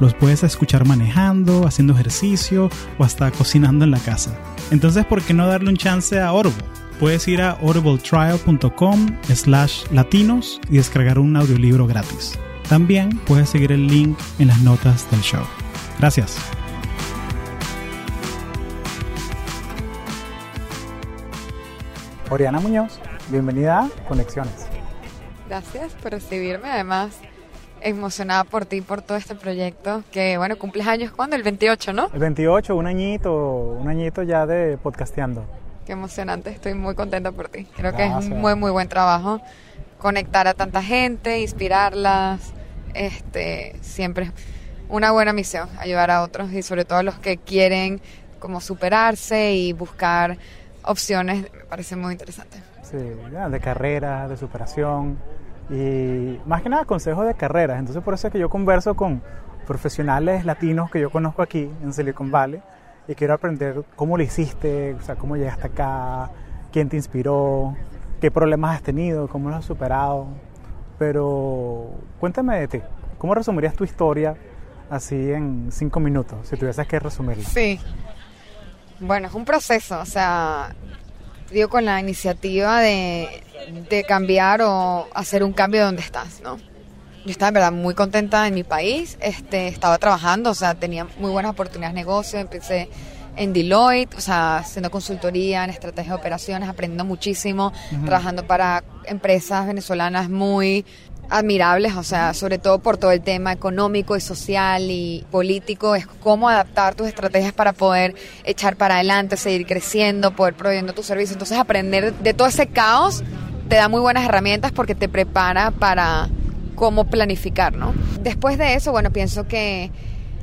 Los puedes escuchar manejando, haciendo ejercicio o hasta cocinando en la casa. Entonces, ¿por qué no darle un chance a Audible? Puedes ir a audibletrial.com slash latinos y descargar un audiolibro gratis. También puedes seguir el link en las notas del show. Gracias. Oriana Muñoz, bienvenida a Conexiones. Gracias por recibirme, además emocionada por ti, por todo este proyecto, que bueno, cumples años cuando, el 28, ¿no? El 28, un añito, un añito ya de podcasteando. Qué emocionante, estoy muy contenta por ti. Creo que es un muy, muy buen trabajo conectar a tanta gente, inspirarlas, este, siempre una buena misión, ayudar a otros y sobre todo a los que quieren como superarse y buscar opciones, me parece muy interesante. Sí, de carrera, de superación y más que nada consejos de carreras. Entonces por eso es que yo converso con profesionales latinos que yo conozco aquí en Silicon Valley y quiero aprender cómo lo hiciste, o sea, cómo llegaste acá, quién te inspiró, qué problemas has tenido, cómo los has superado. Pero cuéntame de ti, ¿cómo resumirías tu historia así en cinco minutos, si tuvieses que resumirla? Sí. Bueno, es un proceso, o sea, con la iniciativa de, de cambiar o hacer un cambio donde estás, ¿no? Yo estaba en verdad muy contenta en mi país, este, estaba trabajando, o sea, tenía muy buenas oportunidades de negocio, empecé en Deloitte, o sea, haciendo consultoría en estrategia de operaciones, aprendiendo muchísimo, trabajando para empresas venezolanas muy admirables, o sea, sobre todo por todo el tema económico y social y político, es cómo adaptar tus estrategias para poder echar para adelante, seguir creciendo, poder proveyendo tu servicio. Entonces, aprender de todo ese caos te da muy buenas herramientas porque te prepara para cómo planificar, ¿no? Después de eso, bueno, pienso que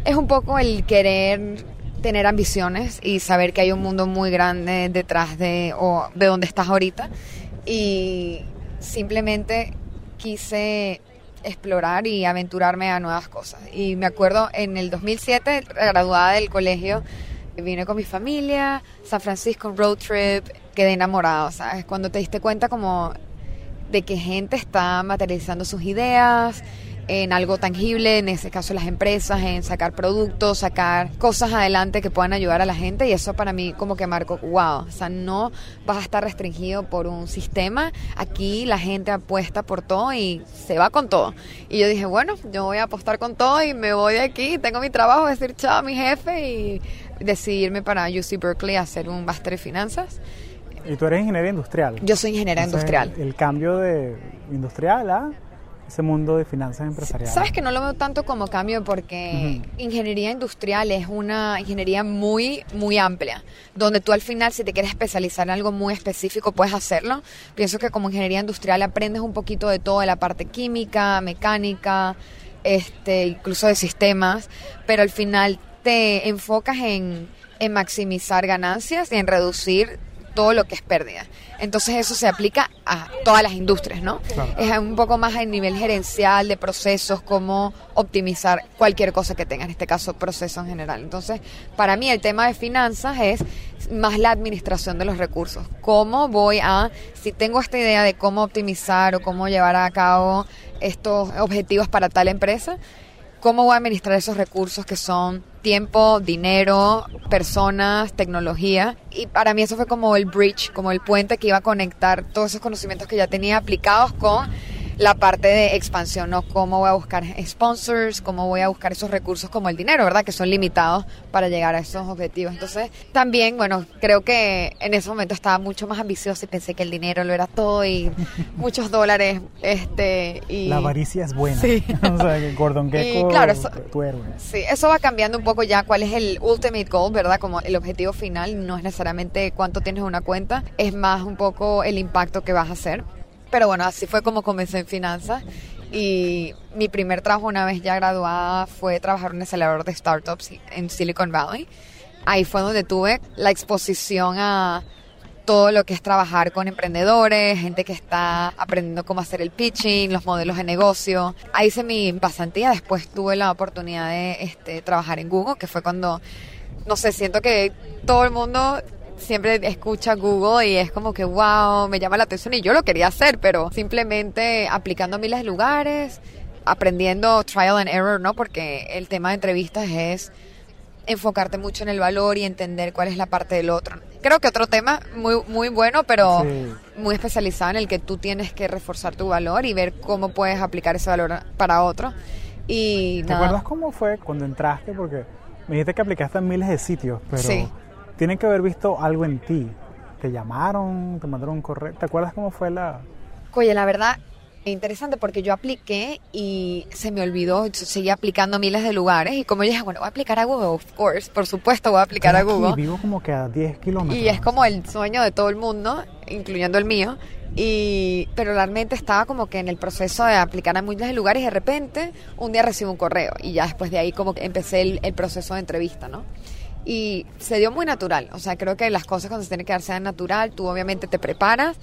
es un poco el querer tener ambiciones y saber que hay un mundo muy grande detrás de, o de donde estás ahorita y simplemente quise explorar y aventurarme a nuevas cosas. Y me acuerdo en el 2007, graduada del colegio, vine con mi familia, San Francisco road trip, quedé enamorada, ¿sabes? Cuando te diste cuenta como de que gente está materializando sus ideas, en algo tangible, en ese caso las empresas, en sacar productos, sacar cosas adelante que puedan ayudar a la gente y eso para mí como que marcó, wow, o sea, no vas a estar restringido por un sistema, aquí la gente apuesta por todo y se va con todo. Y yo dije, bueno, yo voy a apostar con todo y me voy de aquí, tengo mi trabajo, decir chao a mi jefe y decidirme para UC Berkeley a hacer un máster de finanzas. ¿Y tú eres ingeniera industrial? Yo soy ingeniera industrial. El cambio de industrial a ese mundo de finanzas empresariales? Sabes que no lo veo tanto como cambio porque ingeniería industrial es una ingeniería muy, muy amplia, donde tú al final si te quieres especializar en algo muy específico puedes hacerlo. Pienso que como ingeniería industrial aprendes un poquito de todo, de la parte química, mecánica, este, incluso de sistemas, pero al final te enfocas en, en maximizar ganancias y en reducir todo lo que es pérdida. Entonces eso se aplica a todas las industrias, ¿no? Es un poco más a nivel gerencial de procesos, cómo optimizar cualquier cosa que tenga, en este caso proceso en general. Entonces, para mí el tema de finanzas es más la administración de los recursos. ¿Cómo voy a, si tengo esta idea de cómo optimizar o cómo llevar a cabo estos objetivos para tal empresa, cómo voy a administrar esos recursos que son tiempo, dinero, personas, tecnología. Y para mí eso fue como el bridge, como el puente que iba a conectar todos esos conocimientos que ya tenía aplicados con la parte de expansión, ¿no? Cómo voy a buscar sponsors, cómo voy a buscar esos recursos como el dinero, ¿verdad? Que son limitados para llegar a esos objetivos. Entonces, también, bueno, creo que en ese momento estaba mucho más ambicioso y pensé que el dinero lo era todo y muchos dólares, este, y... La avaricia es buena. Sí. o sea, que Gordon Gecko, claro, tu héroe. Sí, eso va cambiando un poco ya cuál es el ultimate goal, ¿verdad? Como el objetivo final no es necesariamente cuánto tienes en una cuenta, es más un poco el impacto que vas a hacer. Pero bueno, así fue como comencé en finanzas. Y mi primer trabajo una vez ya graduada fue trabajar en un acelerador de startups en Silicon Valley. ahí fue donde tuve la exposición a todo lo que es trabajar con emprendedores, gente que está aprendiendo cómo hacer el pitching, los modelos de negocio. Ahí hice mi pasantía, después tuve la oportunidad de este, trabajar en Google, que fue cuando, no sé, siento que todo el mundo siempre escucha Google y es como que, wow, me llama la atención y yo lo quería hacer, pero simplemente aplicando a miles de lugares, aprendiendo trial and error, ¿no? Porque el tema de entrevistas es enfocarte mucho en el valor y entender cuál es la parte del otro. Creo que otro tema muy muy bueno, pero muy especializado en el que tú tienes que reforzar tu valor y ver cómo puedes aplicar ese valor para otro. Y ¿Te acuerdas cómo fue cuando entraste? Porque me dijiste que aplicaste en miles de sitios, pero sí. Tienen que haber visto algo en ti. ¿Te llamaron? ¿Te mandaron un correo? ¿Te acuerdas cómo fue la...? Oye, la verdad, interesante porque yo apliqué y se me olvidó, seguí aplicando miles de lugares y como yo dije, bueno, voy a aplicar a Google, of course, por supuesto voy a aplicar a Google. vivo como que a 10 kilómetros. Y es como el sueño de todo el mundo, incluyendo el mío. Y, pero realmente estaba como que en el proceso de aplicar a miles de lugares y de repente un día recibo un correo y ya después de ahí como que empecé el, el proceso de entrevista, ¿no? Y se dio muy natural. O sea, creo que las cosas cuando se tienen que dar sean natural, tú obviamente te preparas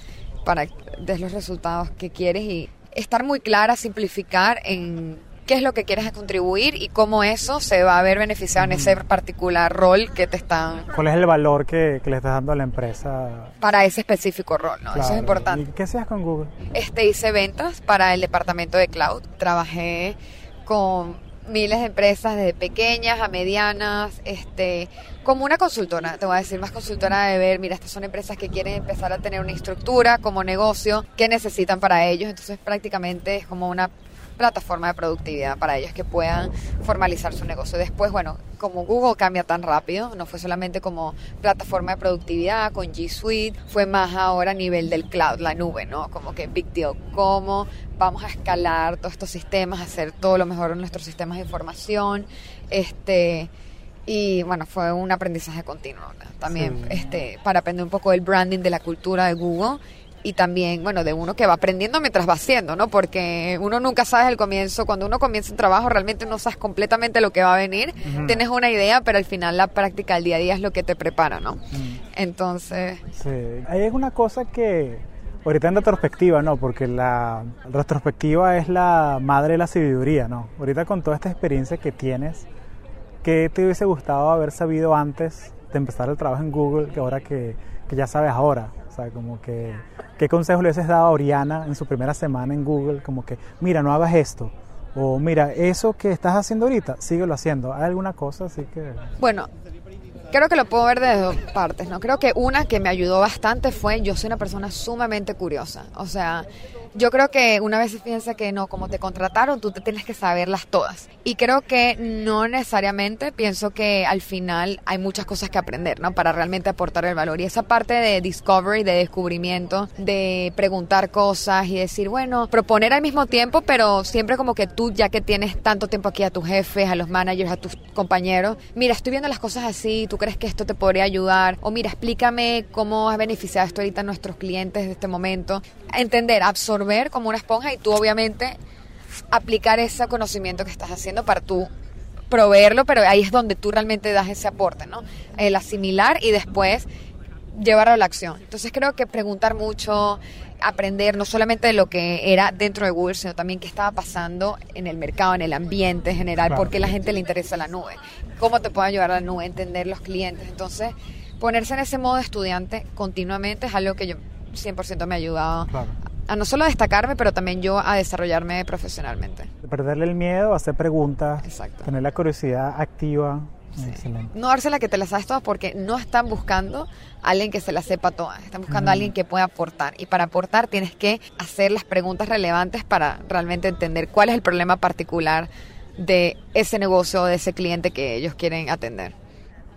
para des los resultados que quieres y estar muy clara, simplificar en qué es lo que quieres contribuir y cómo eso se va a ver beneficiado en ese particular rol que te están... ¿Cuál es el valor que, le estás dando a la empresa? Para ese específico rol, ¿no? Eso es importante. ¿Y qué hacías con Google? Este, hice ventas para el departamento de cloud. Trabajé con miles de empresas, desde pequeñas a medianas, este, como una consultora, te voy a decir, más consultora de ver, mira, estas son empresas que quieren empezar a tener una estructura como negocio, ¿qué necesitan para ellos? Entonces prácticamente es como una plataforma de productividad para ellos que puedan formalizar su negocio. Después, bueno, como Google cambia tan rápido, no fue solamente como plataforma de productividad con G Suite, fue más ahora a nivel del cloud, la nube, ¿no? Como que big deal, cómo vamos a escalar todos estos sistemas, hacer todo lo mejor en nuestros sistemas de información, este y bueno, fue un aprendizaje continuo también este para aprender un poco del branding de la cultura de Google y también, bueno, de uno que va aprendiendo mientras va haciendo, ¿no? Porque uno nunca sabe al comienzo, cuando uno comienza un trabajo realmente no sabes completamente lo que va a venir, tienes una idea, pero al final la práctica del día a día es lo que te prepara, ¿no? Entonces... Sí, hay una cosa que ahorita en retrospectiva, ¿no? Porque la retrospectiva es la madre de la sabiduría, ¿no? Ahorita con toda esta experiencia que tienes, ¿qué te hubiese gustado haber sabido antes de empezar el trabajo en Google que ahora que, que ya sabes ahora? O sea, como que, ¿qué consejo le hubieses dado a Oriana en su primera semana en Google? Como que, mira, no hagas esto. O mira, eso que estás haciendo ahorita, síguelo haciendo. ¿Hay alguna cosa así que...? Bueno, creo que lo puedo ver de dos partes, ¿no? Creo que una que me ayudó bastante fue, yo soy una persona sumamente curiosa. O sea, yo creo que una vez se piensa que no, como te contrataron, tú te tienes que saberlas todas. Y creo que no necesariamente, pienso que al final hay muchas cosas que aprender, ¿no? Para realmente aportar el valor. Y esa parte de discovery, de descubrimiento, de preguntar cosas y decir, bueno, proponer al mismo tiempo, pero siempre como que tú, ya que tienes tanto tiempo aquí a tus jefes, a los managers, a tus compañeros, mira, estoy viendo las cosas así, tú crees que esto te podría ayudar, o mira, explícame cómo has beneficiado esto ahorita a nuestros clientes de este momento. Entender, absorber ver como una esponja y tú obviamente aplicar ese conocimiento que estás haciendo para tú proveerlo, pero ahí es donde tú realmente das ese aporte, ¿no? El asimilar y después llevarlo a la acción. Entonces creo que preguntar mucho, aprender no solamente de lo que era dentro de Google, sino también qué estaba pasando en el mercado, en el ambiente en general, porque la gente le interesa la nube, cómo te puede ayudar la nube, entender los clientes. Entonces, ponerse en ese modo de estudiante continuamente es algo que yo 100% me ha ayudado a no solo destacarme, pero también yo a desarrollarme profesionalmente. Perderle el miedo, hacer preguntas, tener la curiosidad activa. No dársela que te la sabes todas porque no están buscando a alguien que se la sepa todas, están buscando a alguien que pueda aportar. Y para aportar tienes que hacer las preguntas relevantes para realmente entender cuál es el problema particular de ese negocio o de ese cliente que ellos quieren atender.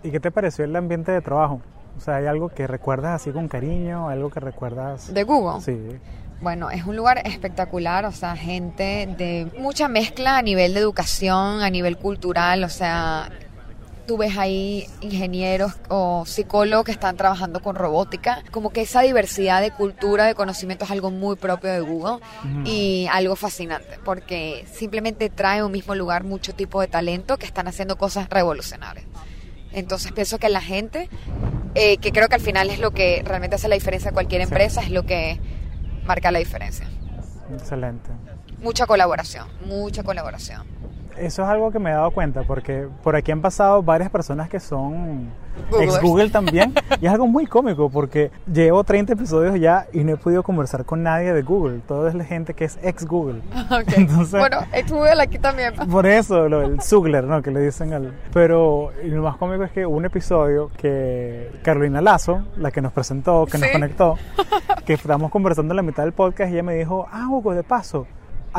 ¿Y qué te pareció el ambiente de trabajo? O sea, ¿hay algo que recuerdas así con cariño? ¿Algo que recuerdas? ¿De Google? Sí. Bueno, es un lugar espectacular, o sea, gente de mucha mezcla a nivel de educación, a nivel cultural, o sea, tú ves ahí ingenieros o psicólogos que están trabajando con robótica, como que esa diversidad de cultura, de conocimiento es algo muy propio de Google y algo fascinante, porque simplemente trae a un mismo lugar mucho tipo de talento que están haciendo cosas revolucionarias. Entonces pienso que la gente, eh, que creo que al final es lo que realmente hace la diferencia de cualquier empresa, es lo que marca la diferencia. Excelente. Mucha colaboración, mucha colaboración. Eso es algo que me he dado cuenta porque por aquí han pasado varias personas que son ex Google también y es algo muy cómico porque llevo 30 episodios ya y no he podido conversar con nadie de Google. Todo es la gente que es ex Google. bueno, ex Google aquí también. Por eso, lo, el Zugler, ¿no? Que le dicen al... Pero lo más cómico es que un episodio que Carolina Lazo, la que nos presentó, que nos conectó, que estábamos conversando en la mitad del podcast y ella me dijo, ah, Hugo, de paso,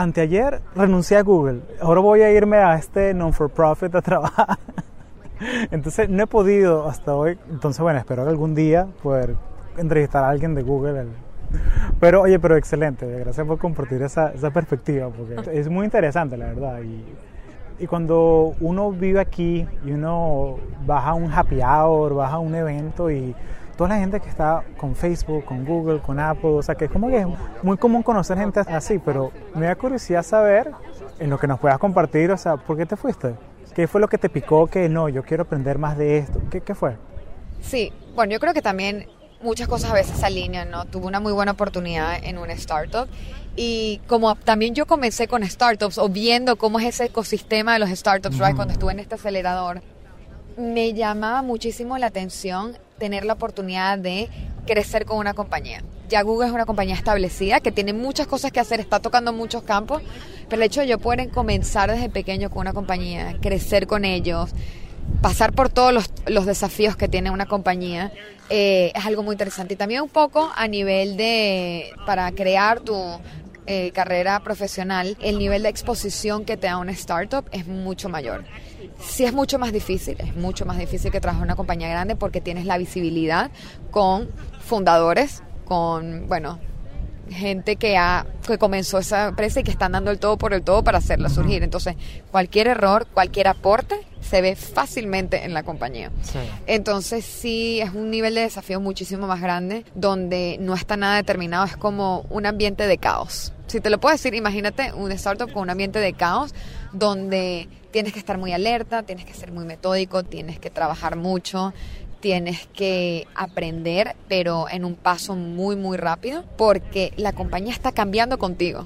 anteayer renuncié a Google. Ahora voy a irme a este non-for-profit a trabajar. Entonces no he podido hasta hoy. Entonces, bueno, espero que algún día poder entrevistar a alguien de Google. Pero, oye, pero excelente. Gracias por compartir esa, esa perspectiva, porque es muy interesante, la verdad. Y, y cuando uno vive aquí y uno baja un happy hour, baja un evento y toda la gente que está con Facebook, con Google, con Apple, o sea que es como que es muy común conocer gente así, pero me da curiosidad saber en lo que nos puedas compartir, o sea, ¿por qué te fuiste? ¿Qué fue lo que te picó que no, yo quiero aprender más de esto? ¿Qué, qué fue? Sí, bueno, yo creo que también muchas cosas a veces se alinean, ¿no? Tuve una muy buena oportunidad en una startup y como también yo comencé con startups o viendo cómo es ese ecosistema de los startups, right, cuando estuve en este acelerador, me llamaba muchísimo la atención tener la oportunidad de crecer con una compañía. Ya Google es una compañía establecida que tiene muchas cosas que hacer, está tocando muchos campos, pero el hecho de yo poder comenzar desde pequeño con una compañía, crecer con ellos, pasar por todos los, desafíos que tiene una compañía, eh, es algo muy interesante. Y también un poco a nivel de, para crear tu eh, carrera profesional, el nivel de exposición que te da una startup es mucho mayor sí es mucho más difícil, es mucho más difícil que trabajar en una compañía grande porque tienes la visibilidad con fundadores, con, bueno, gente que ha que comenzó esa empresa y que están dando el todo por el todo para hacerla surgir. Entonces, cualquier error, cualquier aporte se ve fácilmente en la compañía. Entonces, sí es un nivel de desafío muchísimo más grande donde no está nada determinado, es como un ambiente de caos. Si te lo puedo decir, imagínate un startup con un ambiente de caos donde tienes que estar muy alerta, tienes que ser muy metódico, tienes que trabajar mucho, tienes que aprender, pero en un paso muy, muy rápido, porque la compañía está cambiando contigo.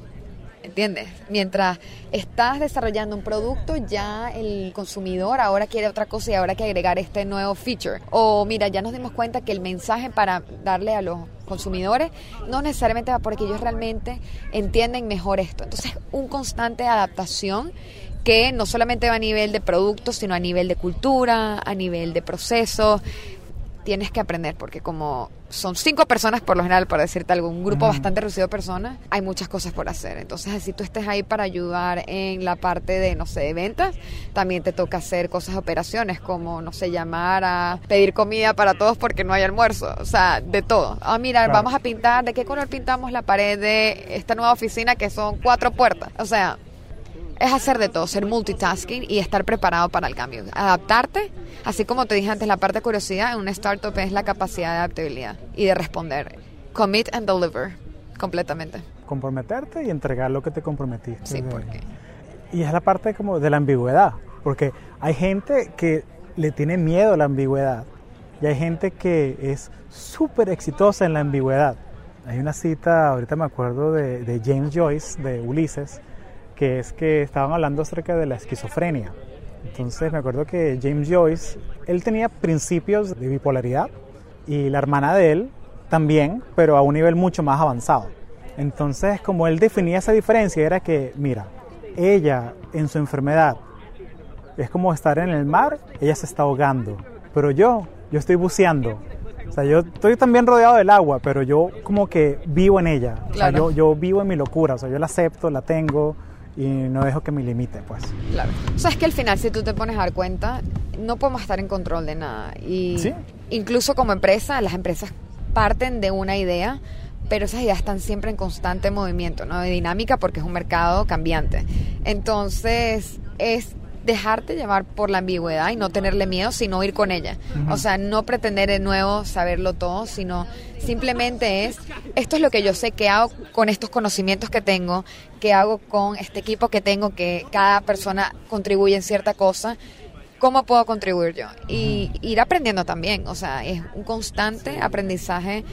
¿Entiendes? Mientras estás desarrollando un producto, ya el consumidor ahora quiere otra cosa y ahora hay que agregar este nuevo feature. O mira, ya nos dimos cuenta que el mensaje para darle a los consumidores no necesariamente va porque ellos realmente entienden mejor esto. Entonces, un constante adaptación que no solamente va a nivel de productos, sino a nivel de cultura, a nivel de procesos. Tienes que aprender, porque como son cinco personas por lo general, para decirte algo, un grupo bastante reducido de personas, hay muchas cosas por hacer. Entonces, si tú estés ahí para ayudar en la parte de, no sé, de ventas, también te toca hacer cosas operaciones, como, no sé, llamar a pedir comida para todos porque no hay almuerzo. O sea, de todo. Ah, mira, vamos a pintar, ¿de qué color pintamos la pared de esta nueva oficina que son cuatro puertas? O sea, es hacer de todo, ser multitasking y estar preparado para el cambio. Adaptarte, así como te dije antes, la parte de curiosidad en una startup es la capacidad de adaptabilidad y de responder. Commit and deliver, completamente. Comprometerte y entregar lo que te comprometiste. Sí, porque... Y es la parte como de la ambigüedad, porque hay gente que le tiene miedo a la ambigüedad y hay gente que es súper exitosa en la ambigüedad. Hay una cita, ahorita me acuerdo de, de James Joyce, de Ulises, que es que estaban hablando acerca de la esquizofrenia. Entonces me acuerdo que James Joyce, él tenía principios de bipolaridad y la hermana de él también, pero a un nivel mucho más avanzado. Entonces como él definía esa diferencia era que, mira, ella en su enfermedad es como estar en el mar, ella se está ahogando, pero yo, yo estoy buceando. O sea, yo estoy también rodeado del agua, pero yo como que vivo en ella. O sea, yo, yo vivo en mi locura, o sea, yo la acepto, la tengo, y no dejo que me limite, pues. Claro. O sea, es que al final, si tú te pones a dar cuenta, no podemos estar en control de nada. Y ¿Sí? incluso como empresa, las empresas parten de una idea, pero esas ideas están siempre en constante movimiento, ¿no? De dinámica porque es un mercado cambiante. Entonces, es dejarte llevar por la ambigüedad y no tenerle miedo, sino ir con ella. O sea, no pretender de nuevo saberlo todo, sino simplemente es, esto es lo que yo sé que hago con estos conocimientos que tengo, que hago con este equipo que tengo, que cada persona contribuye en cierta cosa. ¿Cómo puedo contribuir yo? Y ir aprendiendo también, o sea, es un constante aprendizaje.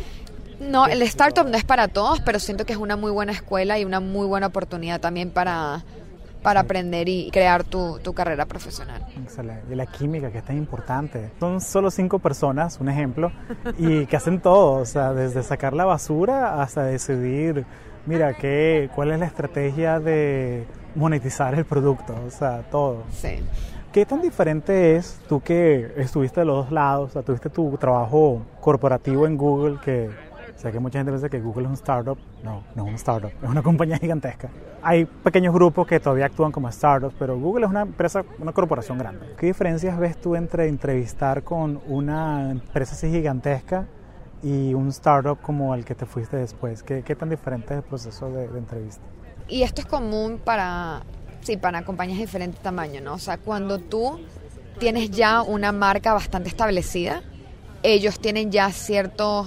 No, el startup no es para todos, pero siento que es una muy buena escuela y una muy buena oportunidad también para, para aprender y crear tu, tu, carrera profesional. Excelente. Y la química, que es tan importante. Son solo cinco personas, un ejemplo, y que hacen todo, o sea, desde sacar la basura hasta decidir, mira, ¿qué, ¿cuál es la estrategia de monetizar el producto? O sea, todo. Sí. ¿Qué tan diferente es tú que estuviste de los dos lados, o sea, tuviste tu trabajo corporativo en Google que Sé que mucha gente piensa que Google es un startup. No, no es un startup, es una compañía gigantesca. Hay pequeños grupos que todavía actúan como startups, pero Google es una empresa, una corporación grande. ¿Qué diferencias ves tú entre entrevistar con una empresa así gigantesca y un startup como el que te fuiste después? ¿Qué, qué tan diferente es el proceso de, de entrevista? Y esto es común para, sí, para compañías de diferente tamaño, ¿no? O sea, cuando tú tienes ya una marca bastante establecida, ellos tienen ya ciertos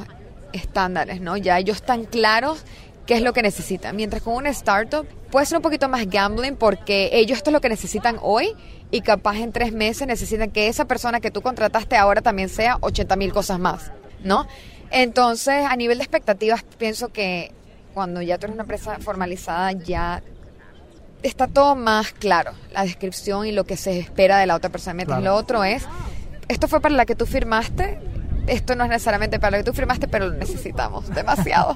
estándares, ¿no? Ya ellos están claros qué es lo que necesitan. Mientras con una startup puede ser un poquito más gambling porque ellos esto es lo que necesitan hoy y capaz en tres meses necesitan que esa persona que tú contrataste ahora también sea 80 mil cosas más, ¿no? Entonces, a nivel de expectativas, pienso que cuando ya tú eres una empresa formalizada ya está todo más claro, la descripción y lo que se espera de la otra persona. Mientras lo otro es, esto fue para la que tú firmaste, esto no es necesariamente para lo que tú firmaste, pero lo necesitamos demasiado.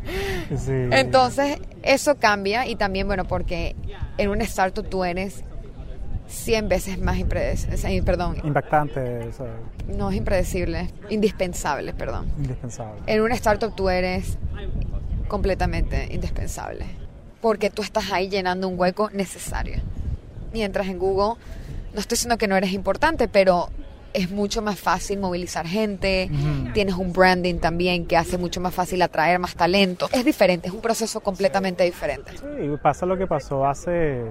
Entonces, eso cambia y también, bueno, porque en un startup tú eres 100 veces más impredecible, perdón. Impactante. No es impredecible, indispensable, perdón. Indispensable. En un startup tú eres completamente indispensable, porque tú estás ahí llenando un hueco necesario. Mientras en Google, no estoy diciendo que no eres importante, pero es mucho más fácil movilizar gente, tienes un branding también que hace mucho más fácil atraer más talento. Es diferente, es un proceso completamente diferente. Sí, pasa lo que pasó hace,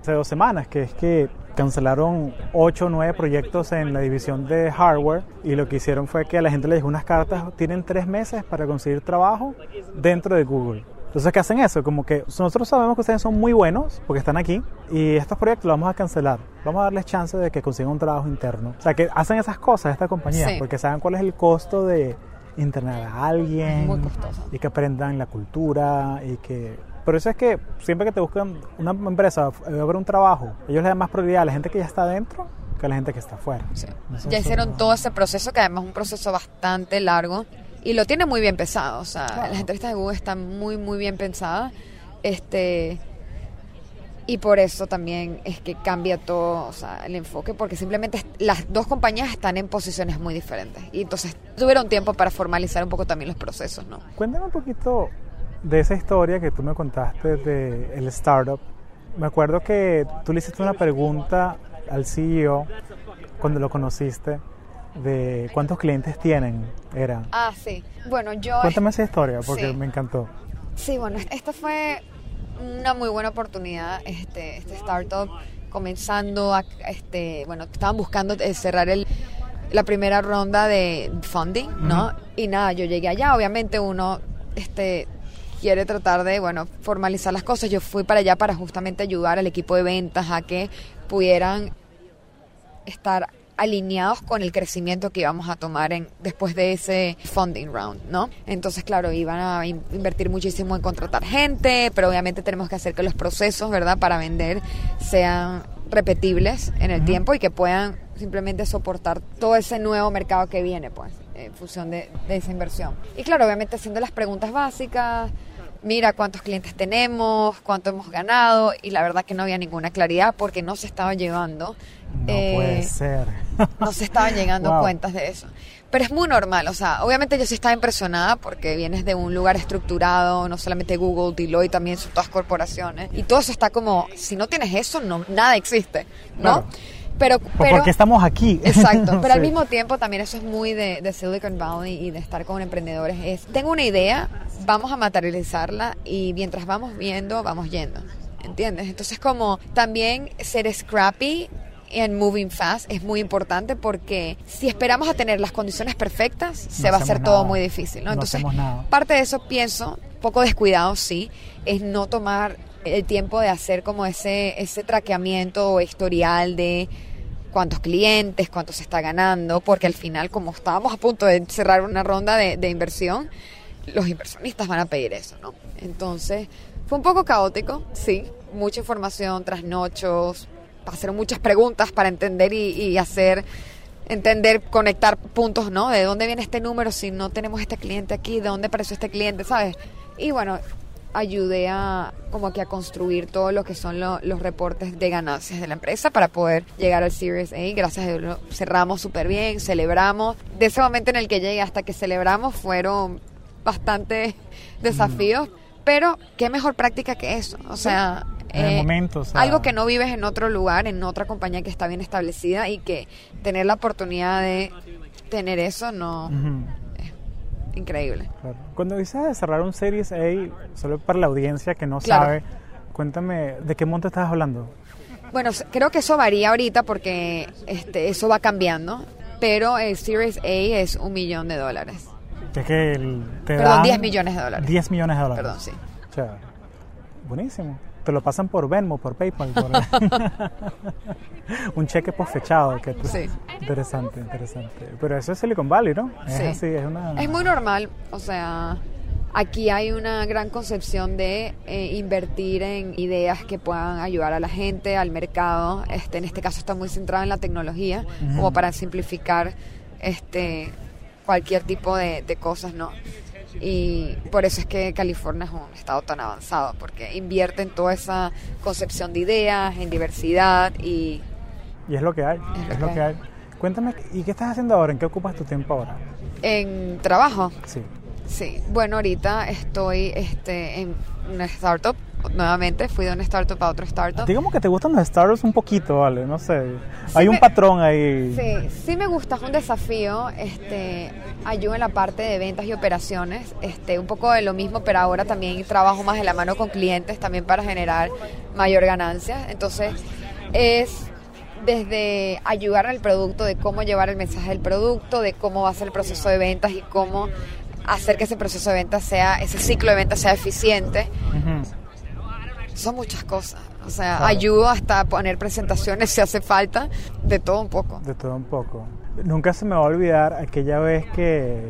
hace dos semanas, que es que cancelaron ocho o nueve proyectos en la división de hardware y lo que hicieron fue que a la gente le llegó unas cartas, tienen tres meses para conseguir trabajo dentro de Google. Entonces, ¿qué hacen eso? Como que nosotros sabemos que ustedes son muy buenos porque están aquí y estos proyectos los vamos a cancelar. Vamos a darles chance de que consigan un trabajo interno. O sea, que hacen esas cosas esta compañía porque saben cuál es el costo de internar a alguien. Muy costoso. Y que aprendan la cultura y que... Por eso es que siempre que te buscan una empresa, ver un trabajo, ellos le dan más prioridad a la gente que ya está adentro que a la gente que está afuera. Sí. Ya hicieron todo ese proceso, que además es un proceso bastante largo y lo tiene muy bien pensado. O sea, las entrevistas de Google están muy, muy bien pensadas. Este, y por eso también es que cambia todo o sea, el enfoque, porque simplemente las dos compañías están en posiciones muy diferentes. Y entonces tuvieron tiempo para formalizar un poco también los procesos, ¿no? Cuéntame un poquito de esa historia que tú me contaste de el startup. Me acuerdo que tú le hiciste una pregunta al CEO cuando lo conociste de cuántos clientes tienen, era. Ah, sí. Bueno, yo... Cuéntame esa historia, porque me encantó. Sí, bueno, esta fue una muy buena oportunidad, este, este startup comenzando a, este, bueno, estaban buscando eh, cerrar el, la primera ronda de funding, ¿no? Y nada, yo llegué allá, obviamente uno, este, quiere tratar de, bueno, formalizar las cosas. Yo fui para allá para justamente ayudar al equipo de ventas a que pudieran estar alineados con el crecimiento que íbamos a tomar en, después de ese funding round, ¿no? Entonces, claro, iban a invertir muchísimo en contratar gente, pero obviamente tenemos que hacer que los procesos, ¿verdad?, para vender sean repetibles en el tiempo y que puedan simplemente soportar todo ese nuevo mercado que viene, pues, en función de, de esa inversión. Y claro, obviamente haciendo las preguntas básicas, mira cuántos clientes tenemos, cuánto hemos ganado, y la verdad que no había ninguna claridad porque no se estaba llevando. No puede eh, ser. no se estaban llegando cuentas de eso. Pero es muy normal, o sea, obviamente yo sí estaba impresionada porque vienes de un lugar estructurado, no solamente Google, Deloitte, también son todas corporaciones, y todo eso está como, si no tienes eso, no, nada existe, ¿no? Pero, pero, porque estamos aquí. Exacto, pero al mismo tiempo también eso es muy de, de, Silicon Valley y de estar con emprendedores. Es, tengo una idea, vamos a materializarla y mientras vamos viendo, vamos yendo. ¿Entiendes? Entonces como también ser scrappy en moving fast es muy importante porque si esperamos a tener las condiciones perfectas, se va a hacer todo muy difícil, ¿no? Entonces, parte de eso pienso, poco descuidado sí, es no tomar el tiempo de hacer como ese ese traqueamiento o historial de cuántos clientes, cuánto se está ganando, porque al final, como estábamos a punto de cerrar una ronda de, de inversión, los inversionistas van a pedir eso, ¿no? Entonces, fue un poco caótico, sí, mucha información, trasnochos, hacer muchas preguntas para entender y, y hacer entender, conectar puntos, ¿no? De dónde viene este número si no tenemos este cliente aquí, de dónde apareció este cliente, ¿sabes? Y bueno, ayudé a como que a construir todo lo que son lo- los reportes de ganancias de la empresa para poder llegar al Series A. Gracias a Dios lo cerramos súper bien, celebramos. De ese momento en el que llegué hasta que celebramos fueron bastante desafíos, pero qué mejor práctica que eso. O sea, En el eh, momento, o sea- algo que no vives en otro lugar, en otra compañía que está bien establecida y que tener la oportunidad de tener eso no es increíble. claro. Cuando dices de cerrar un Series A, solo para la audiencia que no Claro. sabe, cuéntame, ¿de qué monto estás hablando? Bueno, creo que eso varía ahorita porque este, eso va cambiando, pero el Series A es un millón de dólares. Que es que el- te Perdón, dan 10 millones de dólares. 10 millones de dólares. Perdón, sí. Chévere. Buenísimo. Te lo pasan por Venmo, por PayPal. Por... un cheque posfechado. Que Sí. Interesante, interesante. Pero eso es Silicon Valley, ¿no? Es Sí. así, es una... Es muy normal, o sea, aquí hay una gran concepción de eh, invertir en ideas que puedan ayudar a la gente, al mercado. Este, en este caso está muy centrado en la tecnología, como para simplificar este cualquier tipo de, de cosas, ¿no? Y por eso es que California es un estado tan avanzado, porque invierte en toda esa concepción de ideas, en diversidad y Y es lo que hay, es, lo que hay. Cuéntame, ¿y qué estás haciendo ahora? ¿En qué ocupas tu tiempo ahora? en trabajo. Sí. Sí, bueno, ahorita estoy este, en una startup, nuevamente fui de una startup a otra startup. Digamos que te gustan los startups un poquito, ¿vale? No sé. hay un patrón ahí. Sí, sí me gusta, es un desafío, este, ayudo en la parte de ventas y operaciones, este, un poco de lo mismo, pero ahora también trabajo más de la mano con clientes también para generar mayor ganancia. Entonces, es desde ayudar al producto, de cómo llevar el mensaje del producto, de cómo va a ser el proceso de ventas y cómo hacer que ese proceso de ventas sea, ese ciclo de ventas sea eficiente. Son muchas cosas. O sea, Claro. ayudo hasta a poner presentaciones si hace falta, de todo un poco. De todo un poco. Nunca se me va a olvidar aquella vez que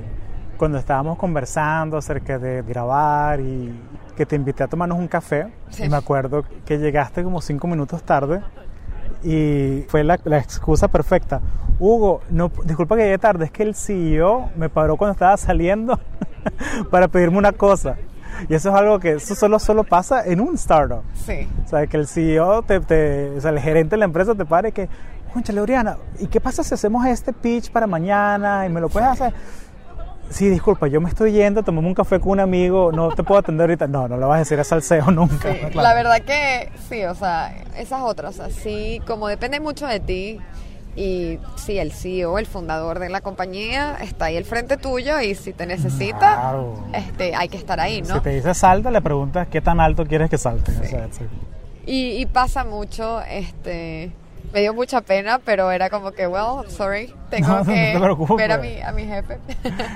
cuando estábamos conversando acerca de grabar y que te invité a tomarnos un café, Sí. y me acuerdo que llegaste como cinco minutos tarde y fue la, la excusa perfecta. Hugo, no, disculpa que llegué tarde, es que el CEO me paró cuando estaba saliendo para pedirme una cosa. Y eso es algo que eso solo, solo pasa en un startup. Sí. O sea, que el CEO, te, te- o sea, el gerente de la empresa te pare que, concha, Oriana, ¿y qué pasa si hacemos este pitch para mañana y me lo puedes hacer? Sí, disculpa, yo me estoy yendo, tomamos un café con un amigo, no te puedo atender ahorita. No, no le vas a decir eso al CEO nunca. Sí, claro. La verdad que sí, o sea, esas otras, así como depende mucho de ti y sí, el CEO, el fundador de la compañía está ahí al frente tuyo y si te necesita, Claro. este, hay que estar ahí, ¿no? Si te dice salta, le preguntas qué tan alto quieres que salte. O sea, sí. Y, y pasa mucho, este, me dio mucha pena, pero era como que, well, sorry, tengo No, no que te ver a mi, a mi jefe.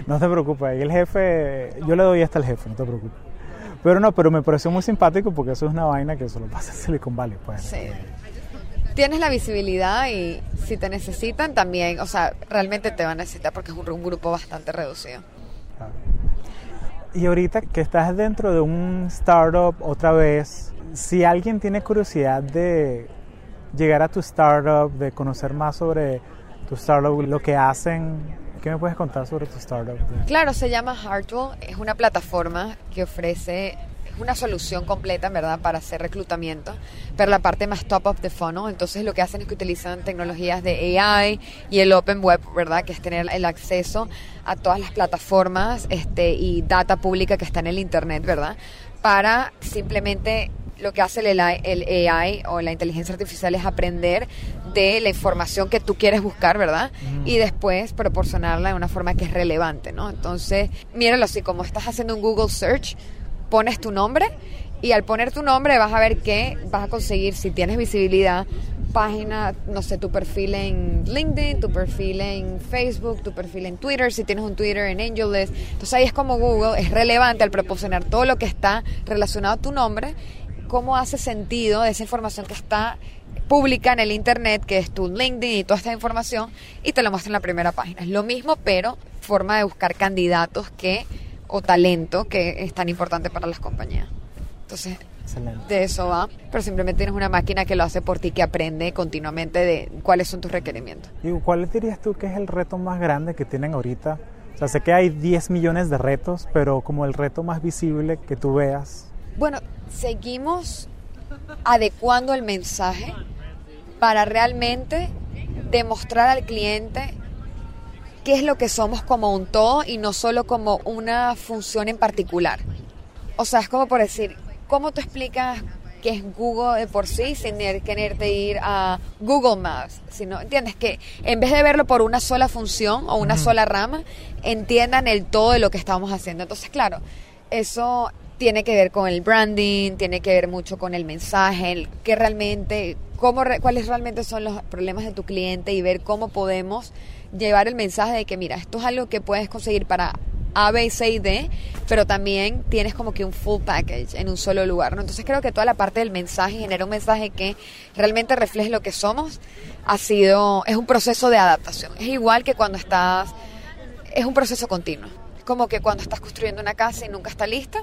No te preocupes, el jefe, yo le doy hasta el jefe, no te preocupes. Pero no, pero me pareció muy simpático porque eso es una vaina que solo pasa en Silicon Valley. Pues. Sí. Tienes la visibilidad y si te necesitan también, o sea, realmente te van a necesitar porque es un, un grupo bastante reducido. Claro. Y ahorita que estás dentro de un startup otra vez, si alguien tiene curiosidad de llegar a tu startup, de conocer más sobre tu startup, lo que hacen, ¿qué me puedes contar sobre tu startup? Claro, se llama Heartwell, es una plataforma que ofrece una solución completa, verdad, para hacer reclutamiento, pero la parte más top of the funnel, entonces lo que hacen es que utilizan tecnologías de AI y el Open Web, ¿verdad? Que es tener el acceso a todas las plataformas este, y data pública que está en el Internet, ¿verdad? Para simplemente lo que hace el AI, el AI o la inteligencia artificial es aprender de la información que tú quieres buscar, ¿verdad? Y después proporcionarla de una forma que es relevante, ¿no? Entonces, míralo así, como estás haciendo un Google Search, pones tu nombre y al poner tu nombre vas a ver que vas a conseguir, si tienes visibilidad, página, no sé, tu perfil en LinkedIn, tu perfil en Facebook, tu perfil en Twitter, si tienes un Twitter en AngelList. Entonces ahí es como Google es relevante al proporcionar todo lo que está relacionado a tu nombre cómo hace sentido esa información que está pública en el internet, que es tu LinkedIn y toda esta información, y te lo muestra en la primera página. Es lo mismo, pero forma de buscar candidatos que o talento que es tan importante para las compañías. Entonces, de eso va, pero simplemente tienes una máquina que lo hace por ti, que aprende continuamente de cuáles son tus requerimientos. ¿Y cuál dirías tú que es el reto más grande que tienen ahorita? O sea, sé que hay 10 millones de retos, pero como el reto más visible que tú veas. Bueno, seguimos adecuando el mensaje para realmente demostrar al cliente qué es lo que somos como un todo y no solo como una función en particular. O sea, es como por decir, ¿cómo tú explicas qué es Google de por sí sin tener que ir a Google Maps? Sino, ¿entiendes? Que en vez de verlo por una sola función o una sola rama, entiendan el todo de lo que estamos haciendo. Entonces, claro, eso tiene que ver con el branding, tiene que ver mucho con el mensaje, que realmente, cómo, cuáles realmente son los problemas de tu cliente y ver cómo podemos llevar el mensaje de que, mira, esto es algo que puedes conseguir para A, B, C y D, pero también tienes como que un full package en un solo lugar, ¿no? Entonces creo que toda la parte del mensaje, genera un mensaje que realmente refleje lo que somos, ha sido, es un proceso de adaptación. Es igual que cuando estás, es un proceso continuo como que cuando estás construyendo una casa y nunca está lista,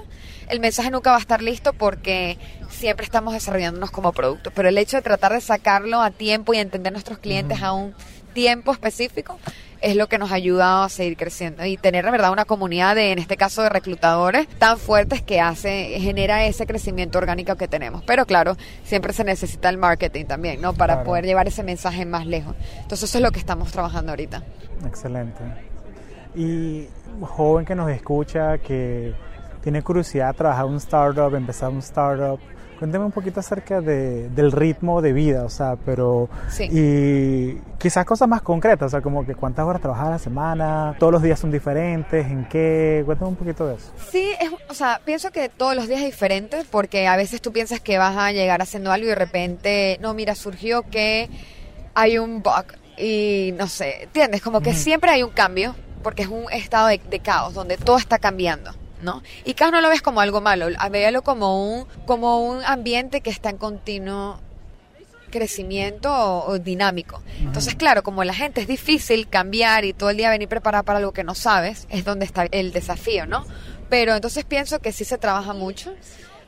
el mensaje nunca va a estar listo porque siempre estamos desarrollándonos como producto. Pero el hecho de tratar de sacarlo a tiempo y entender a nuestros clientes a un tiempo específico es lo que nos ha ayudado a seguir creciendo y tener de verdad una comunidad de, en este caso, de reclutadores tan fuertes que hace, genera ese crecimiento orgánico que tenemos. Pero claro, siempre se necesita el marketing también, ¿no? Para poder llevar ese mensaje más lejos. Entonces eso es lo que estamos trabajando ahorita. Excelente. Y joven que nos escucha, que tiene curiosidad de trabajar un startup, empezar un startup, cuénteme un poquito acerca de, del ritmo de vida, o sea, pero... Y quizás cosas más concretas, o sea, como que cuántas horas trabajas a la semana, todos los días son diferentes, en qué, cuéntame un poquito de eso. Sí, o sea, pienso que todos los días es diferente porque a veces tú piensas que vas a llegar haciendo algo y de repente, no, mira, surgió que hay un bug y no sé, ¿entiendes? Como que siempre hay un cambio porque es un estado de, caos donde todo está cambiando. ¿no? Y caos no lo ves como algo malo, véalo como un, como un ambiente que está en continuo crecimiento o, dinámico. Entonces, claro, como la gente es difícil cambiar y todo el día venir preparada para algo que no sabes, es donde está el desafío, ¿no? Pero entonces pienso que sí se trabaja mucho.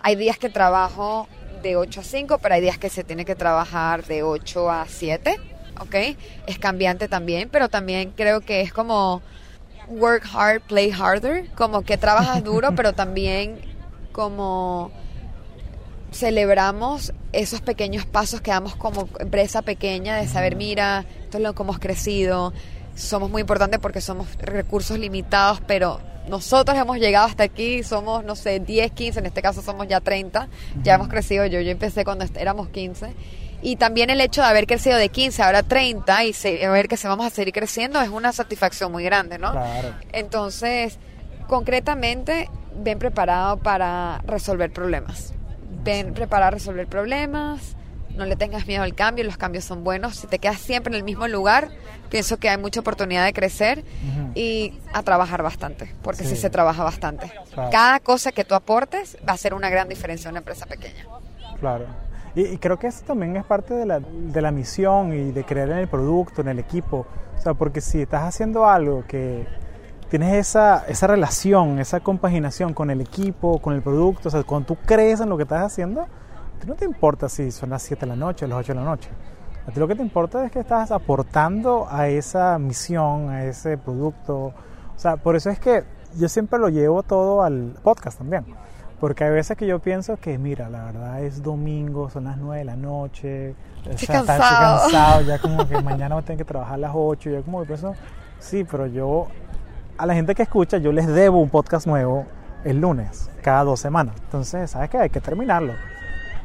Hay días que trabajo de 8 a 5, pero hay días que se tiene que trabajar de 8 a 7, ¿ok? Es cambiante también, pero también creo que es como work hard, play harder, como que trabajas duro, pero también como celebramos esos pequeños pasos que damos como empresa pequeña de saber, mira, esto es lo que hemos crecido, somos muy importantes porque somos recursos limitados, pero nosotros hemos llegado hasta aquí, somos, no sé, 10, 15, en este caso somos ya 30, ya hemos crecido, yo, yo empecé cuando éramos 15 y también el hecho de haber crecido de 15 ahora 30 y ver que se vamos a seguir creciendo es una satisfacción muy grande, ¿no? Claro. Entonces, concretamente, ven preparado para resolver problemas. Ven preparado a resolver problemas, no le tengas miedo al cambio, los cambios son buenos. Si te quedas siempre en el mismo lugar, pienso que hay mucha oportunidad de crecer y a trabajar bastante, porque sí, se trabaja bastante. Cada cosa que tú aportes va a ser una gran diferencia en una empresa pequeña. Claro. Y, creo que eso también es parte de la, de la misión y de creer en el producto, en el equipo. O sea, porque si estás haciendo algo que tienes esa, esa relación, esa compaginación con el equipo, con el producto, o sea, cuando tú crees en lo que estás haciendo, a ti no te importa si son las 7 de la noche o las 8 de la noche. A ti lo que te importa es que estás aportando a esa misión, a ese producto. O sea, por eso es que yo siempre lo llevo todo al podcast también. Porque hay veces que yo pienso que, mira, la verdad es domingo, son las 9 de la noche, estoy cansado. cansado, ya como que mañana voy a tener que trabajar a las 8, ya como que pienso, sí, pero yo, a la gente que escucha, yo les debo un podcast nuevo el lunes, cada dos semanas. Entonces, ¿sabes qué? Hay que terminarlo.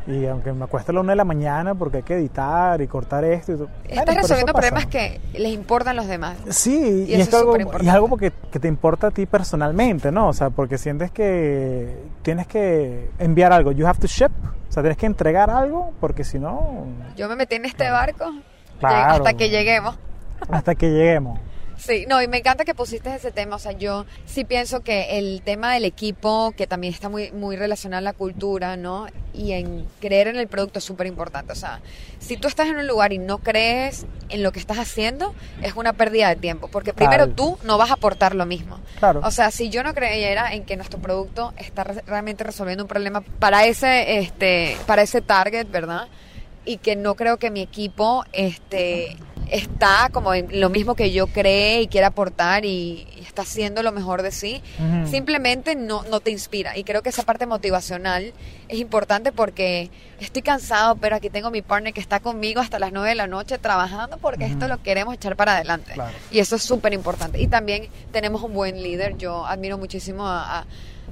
Y aunque me cueste la una de la mañana porque hay que editar y cortar esto. Y todo, Estás resolviendo problemas que les importan a los demás. Sí, y, es, algo, y es algo que, que, te importa a ti personalmente, ¿no? O sea, porque sientes que tienes que enviar algo. You have to ship. O sea, tienes que entregar algo porque si no. Yo me metí en este barco hasta que lleguemos. Hasta que lleguemos. Sí, no, y me encanta que pusiste ese tema. O sea, yo sí pienso que el tema del equipo, que también está muy, muy relacionado a la cultura, ¿no? Y en creer en el producto es súper importante. O sea, si tú estás en un lugar y no crees en lo que estás haciendo, es una pérdida de tiempo. Porque primero tú no vas a aportar lo mismo. Claro. O sea, si yo no creyera en que nuestro producto está realmente resolviendo un problema para ese, este, para ese target, ¿verdad? Y que no creo que mi equipo, este está como en lo mismo que yo cree y quiere aportar y, está haciendo lo mejor de sí, simplemente no, no te inspira. Y creo que esa parte motivacional es importante porque estoy cansado, pero aquí tengo mi partner que está conmigo hasta las 9 de la noche trabajando porque esto lo queremos echar para adelante. Y eso es súper importante. Y también tenemos un buen líder. Yo admiro muchísimo a,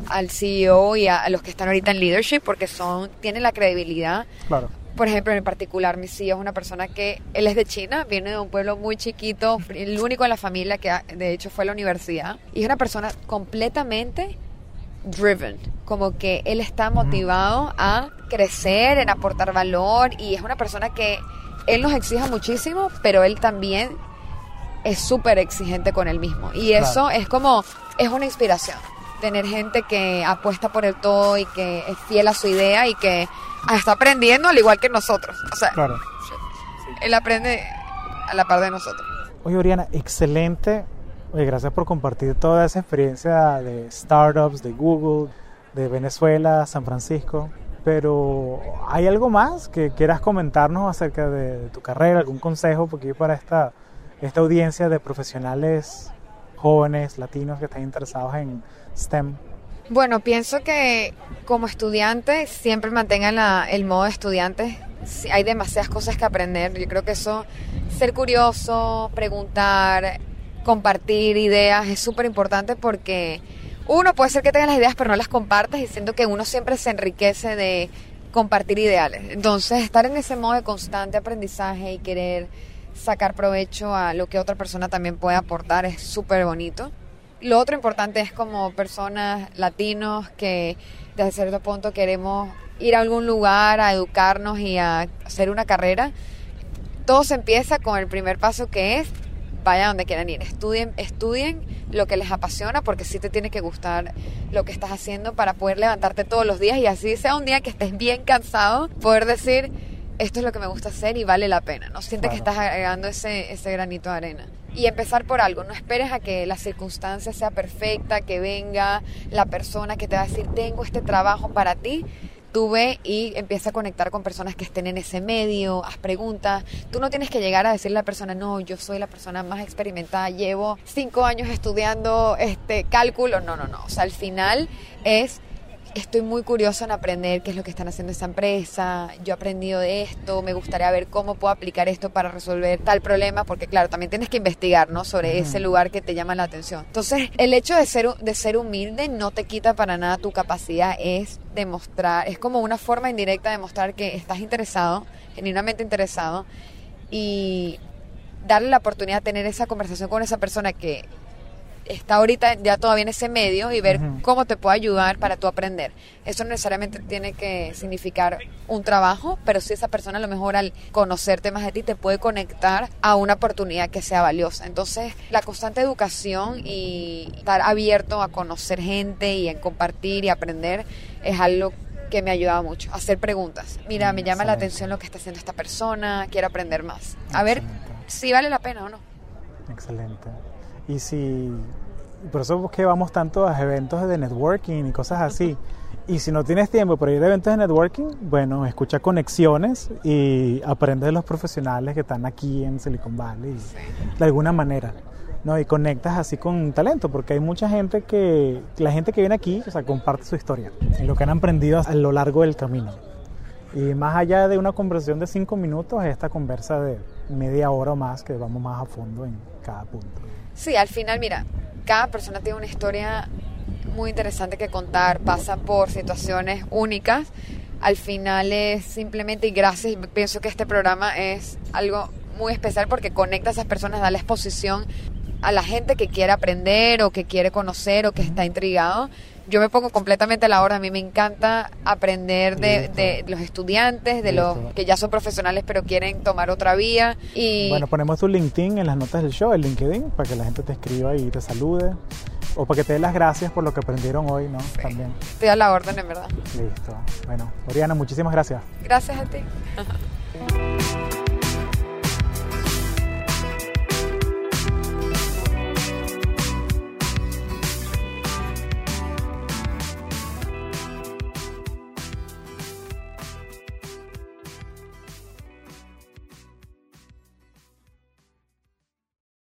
al CEO y a, a, los que están ahorita en leadership porque son tienen la credibilidad claro por ejemplo, en particular, mi tío es una persona que, él es de China, viene de un pueblo muy chiquito, el único en la familia que de hecho fue a la universidad, y es una persona completamente driven, como que él está motivado a crecer, en aportar valor, y es una persona que él nos exige muchísimo, pero él también es súper exigente con él mismo, y eso es como, es una inspiración, tener gente que apuesta por el todo y que es fiel a su idea y que está aprendiendo al igual que nosotros. O sea, él aprende a la par de nosotros. Oye, Oriana, excelente. Oye, gracias por compartir toda esa experiencia de startups, de Google, de Venezuela, San Francisco. Pero, ¿hay algo más que quieras comentarnos acerca de, tu carrera, algún consejo? Porque para esta, esta audiencia de profesionales jóvenes, latinos que están interesados en STEM. Bueno, pienso que como estudiante siempre mantengan el modo de estudiante. Hay demasiadas cosas que aprender. Yo creo que eso, ser curioso, preguntar, compartir ideas es súper importante porque uno puede ser que tenga las ideas pero no las compartas y siento que uno siempre se enriquece de compartir ideales. Entonces, estar en ese modo de constante aprendizaje y querer sacar provecho a lo que otra persona también puede aportar es súper bonito. Lo otro importante es como personas latinos que desde cierto punto queremos ir a algún lugar a educarnos y a hacer una carrera. Todo se empieza con el primer paso que es vaya donde quieran ir, estudien, estudien lo que les apasiona porque sí te tiene que gustar lo que estás haciendo para poder levantarte todos los días y así sea un día que estés bien cansado, poder decir esto es lo que me gusta hacer y vale la pena, no sientes que estás agregando ese, ese granito de arena y empezar por algo. No esperes a que la circunstancia sea perfecta, que venga la persona que te va a decir, tengo este trabajo para ti. Tú ve y empieza a conectar con personas que estén en ese medio, haz preguntas. Tú no tienes que llegar a decirle a la persona, no, yo soy la persona más experimentada, llevo cinco años estudiando este cálculo. No, no, no. O sea, al final es estoy muy curioso en aprender qué es lo que están haciendo esa empresa, yo he aprendido de esto, me gustaría ver cómo puedo aplicar esto para resolver tal problema, porque claro, también tienes que investigar, ¿no? Sobre ese lugar que te llama la atención. Entonces, el hecho de ser, de ser humilde no te quita para nada tu capacidad, es demostrar, es como una forma indirecta de demostrar que estás interesado, genuinamente interesado, y darle la oportunidad de tener esa conversación con esa persona que está ahorita ya todavía en ese medio y ver cómo te puede ayudar para tú aprender. Eso no necesariamente tiene que significar un trabajo, pero si esa persona a lo mejor al conocerte más de ti te puede conectar a una oportunidad que sea valiosa. Entonces, la constante educación y estar abierto a conocer gente y en compartir y aprender es algo que me ha ayudado mucho. Hacer preguntas. Mira, me llama la atención lo que está haciendo esta persona, quiero aprender más. A ver si vale la pena o no. Excelente. Y si, por eso es que vamos tanto a eventos de networking y cosas así. Y si no tienes tiempo para ir a eventos de networking, bueno, escucha conexiones y aprende de los profesionales que están aquí en Silicon Valley, de alguna manera. ¿no? Y conectas así con talento, porque hay mucha gente que, la gente que viene aquí, o sea, comparte su historia y lo que han aprendido a lo largo del camino. Y más allá de una conversación de cinco minutos, esta conversa de media hora o más, que vamos más a fondo en cada punto. Sí, al final, mira, cada persona tiene una historia muy interesante que contar, pasa por situaciones únicas. Al final es simplemente, y gracias, pienso que este programa es algo muy especial porque conecta a esas personas, da la exposición a la gente que quiere aprender o que quiere conocer o que está intrigado yo me pongo completamente a la hora. A mí me encanta aprender de, de los estudiantes, de los que ya son profesionales pero quieren tomar otra vía. Y bueno, ponemos tu LinkedIn en las notas del show, el LinkedIn, para que la gente te escriba y te salude. O para que te dé las gracias por lo que aprendieron hoy, ¿no? También. Estoy a la orden, en verdad. Listo. Bueno, Oriana, muchísimas gracias. Gracias a ti.